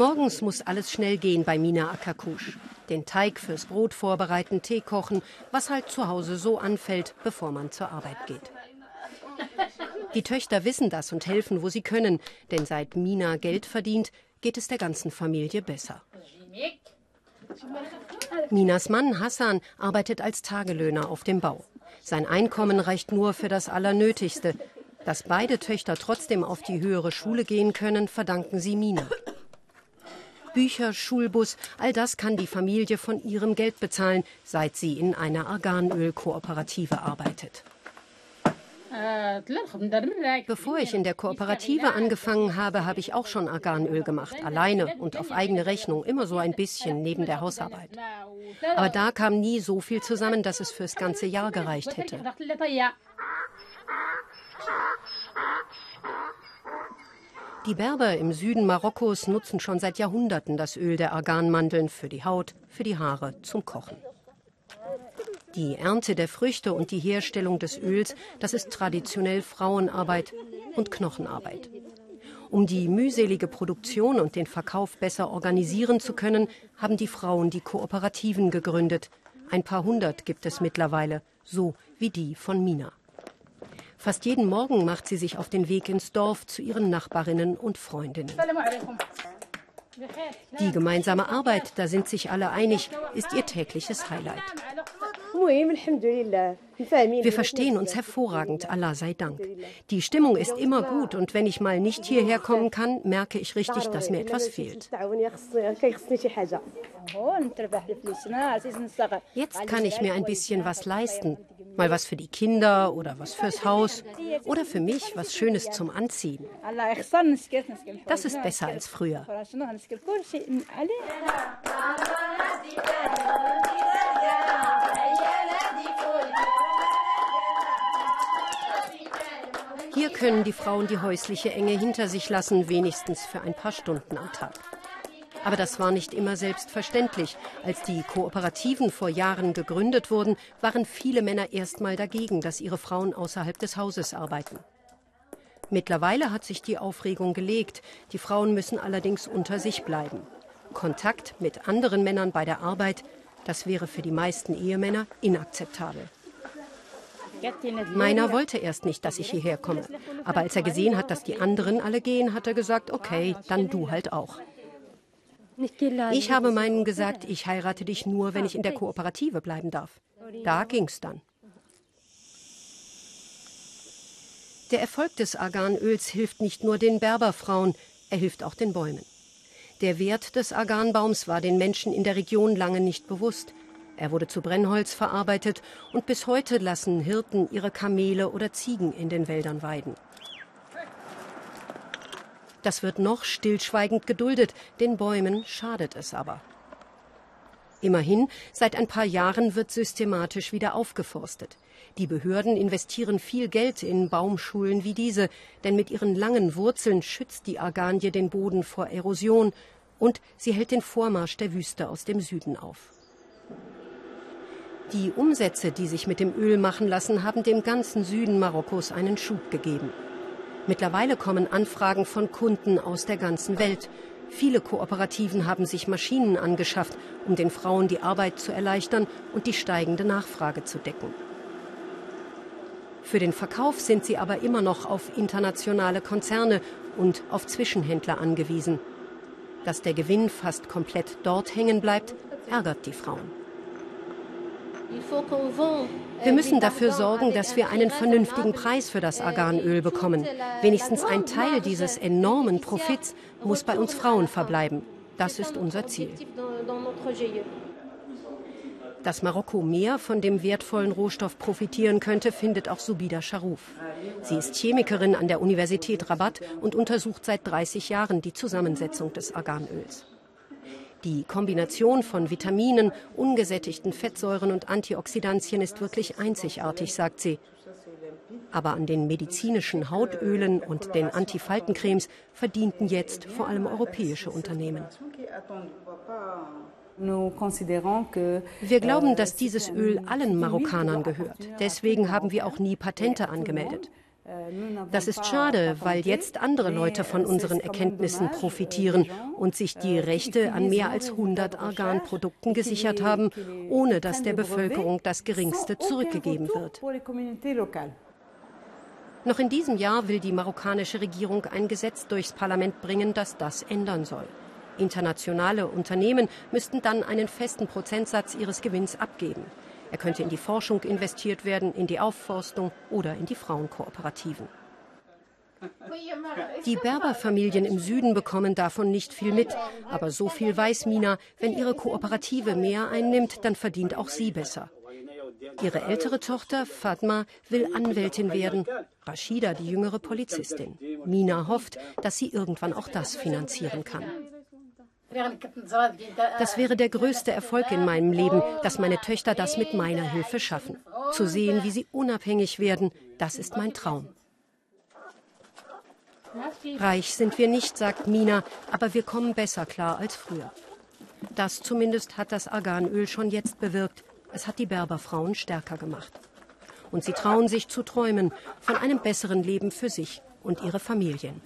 Morgens muss alles schnell gehen bei Mina Akakusch. Den Teig fürs Brot vorbereiten, Tee kochen, was halt zu Hause so anfällt, bevor man zur Arbeit geht. Die Töchter wissen das und helfen, wo sie können, denn seit Mina Geld verdient, geht es der ganzen Familie besser. Minas Mann Hassan arbeitet als Tagelöhner auf dem Bau. Sein Einkommen reicht nur für das Allernötigste. Dass beide Töchter trotzdem auf die höhere Schule gehen können, verdanken sie Mina. Bücher, Schulbus, all das kann die Familie von ihrem Geld bezahlen, seit sie in einer Arganölkooperative arbeitet. Bevor ich in der Kooperative angefangen habe, habe ich auch schon Arganöl gemacht, alleine und auf eigene Rechnung, immer so ein bisschen neben der Hausarbeit. Aber da kam nie so viel zusammen, dass es fürs ganze Jahr gereicht hätte. Die Berber im Süden Marokkos nutzen schon seit Jahrhunderten das Öl der Arganmandeln für die Haut, für die Haare, zum Kochen. Die Ernte der Früchte und die Herstellung des Öls, das ist traditionell Frauenarbeit und Knochenarbeit. Um die mühselige Produktion und den Verkauf besser organisieren zu können, haben die Frauen die Kooperativen gegründet. Ein paar hundert gibt es mittlerweile, so wie die von Mina. Fast jeden Morgen macht sie sich auf den Weg ins Dorf zu ihren Nachbarinnen und Freundinnen. Die gemeinsame Arbeit, da sind sich alle einig, ist ihr tägliches Highlight. Wir verstehen uns hervorragend, Allah sei Dank. Die Stimmung ist immer gut und wenn ich mal nicht hierher kommen kann, merke ich richtig, dass mir etwas fehlt. Jetzt kann ich mir ein bisschen was leisten. Mal was für die Kinder oder was fürs Haus oder für mich was Schönes zum Anziehen. Das ist besser als früher. Hier können die Frauen die häusliche Enge hinter sich lassen, wenigstens für ein paar Stunden am Tag. Aber das war nicht immer selbstverständlich. Als die Kooperativen vor Jahren gegründet wurden, waren viele Männer erstmal dagegen, dass ihre Frauen außerhalb des Hauses arbeiten. Mittlerweile hat sich die Aufregung gelegt. Die Frauen müssen allerdings unter sich bleiben. Kontakt mit anderen Männern bei der Arbeit, das wäre für die meisten Ehemänner inakzeptabel. Meiner wollte erst nicht, dass ich hierher komme. Aber als er gesehen hat, dass die anderen alle gehen, hat er gesagt, okay, dann du halt auch. Ich habe meinen gesagt, ich heirate dich nur, wenn ich in der Kooperative bleiben darf. Da ging's dann. Der Erfolg des Arganöls hilft nicht nur den Berberfrauen, er hilft auch den Bäumen. Der Wert des Arganbaums war den Menschen in der Region lange nicht bewusst. Er wurde zu Brennholz verarbeitet und bis heute lassen Hirten ihre Kamele oder Ziegen in den Wäldern weiden. Das wird noch stillschweigend geduldet, den Bäumen schadet es aber. Immerhin, seit ein paar Jahren wird systematisch wieder aufgeforstet. Die Behörden investieren viel Geld in Baumschulen wie diese, denn mit ihren langen Wurzeln schützt die Arganie den Boden vor Erosion und sie hält den Vormarsch der Wüste aus dem Süden auf. Die Umsätze, die sich mit dem Öl machen lassen, haben dem ganzen Süden Marokkos einen Schub gegeben. Mittlerweile kommen Anfragen von Kunden aus der ganzen Welt. Viele Kooperativen haben sich Maschinen angeschafft, um den Frauen die Arbeit zu erleichtern und die steigende Nachfrage zu decken. Für den Verkauf sind sie aber immer noch auf internationale Konzerne und auf Zwischenhändler angewiesen. Dass der Gewinn fast komplett dort hängen bleibt, ärgert die Frauen. Wir müssen dafür sorgen, dass wir einen vernünftigen Preis für das Arganöl bekommen. Wenigstens ein Teil dieses enormen Profits muss bei uns Frauen verbleiben. Das ist unser Ziel. Dass Marokko mehr von dem wertvollen Rohstoff profitieren könnte, findet auch Subida Sharouf. Sie ist Chemikerin an der Universität Rabat und untersucht seit 30 Jahren die Zusammensetzung des Arganöls. Die Kombination von Vitaminen, ungesättigten Fettsäuren und Antioxidantien ist wirklich einzigartig, sagt sie. Aber an den medizinischen Hautölen und den Antifaltencremes verdienten jetzt vor allem europäische Unternehmen. Wir glauben, euh, dass dieses Öl allen Marokkanern gehört. Deswegen haben wir auch nie Patente angemeldet. Das ist schade, weil jetzt andere Leute von unseren Erkenntnissen profitieren und sich die Rechte an mehr als 100 Arganprodukten gesichert haben, ohne dass der Bevölkerung das Geringste zurückgegeben wird. Noch in diesem Jahr will die marokkanische Regierung ein Gesetz durchs Parlament bringen, das das ändern soll. Internationale Unternehmen müssten dann einen festen Prozentsatz ihres Gewinns abgeben. Er könnte in die Forschung investiert werden, in die Aufforstung oder in die Frauenkooperativen. Die Berberfamilien im Süden bekommen davon nicht viel mit. Aber so viel weiß Mina, wenn ihre Kooperative mehr einnimmt, dann verdient auch sie besser. Ihre ältere Tochter Fatma will Anwältin werden, Rashida die jüngere Polizistin. Mina hofft, dass sie irgendwann auch das finanzieren kann. Das wäre der größte Erfolg in meinem Leben, dass meine Töchter das mit meiner Hilfe schaffen. Zu sehen, wie sie unabhängig werden, das ist mein Traum. Reich sind wir nicht, sagt Mina, aber wir kommen besser klar als früher. Das zumindest hat das Arganöl schon jetzt bewirkt. Es hat die Berberfrauen stärker gemacht. Und sie trauen sich zu träumen von einem besseren Leben für sich und ihre Familien.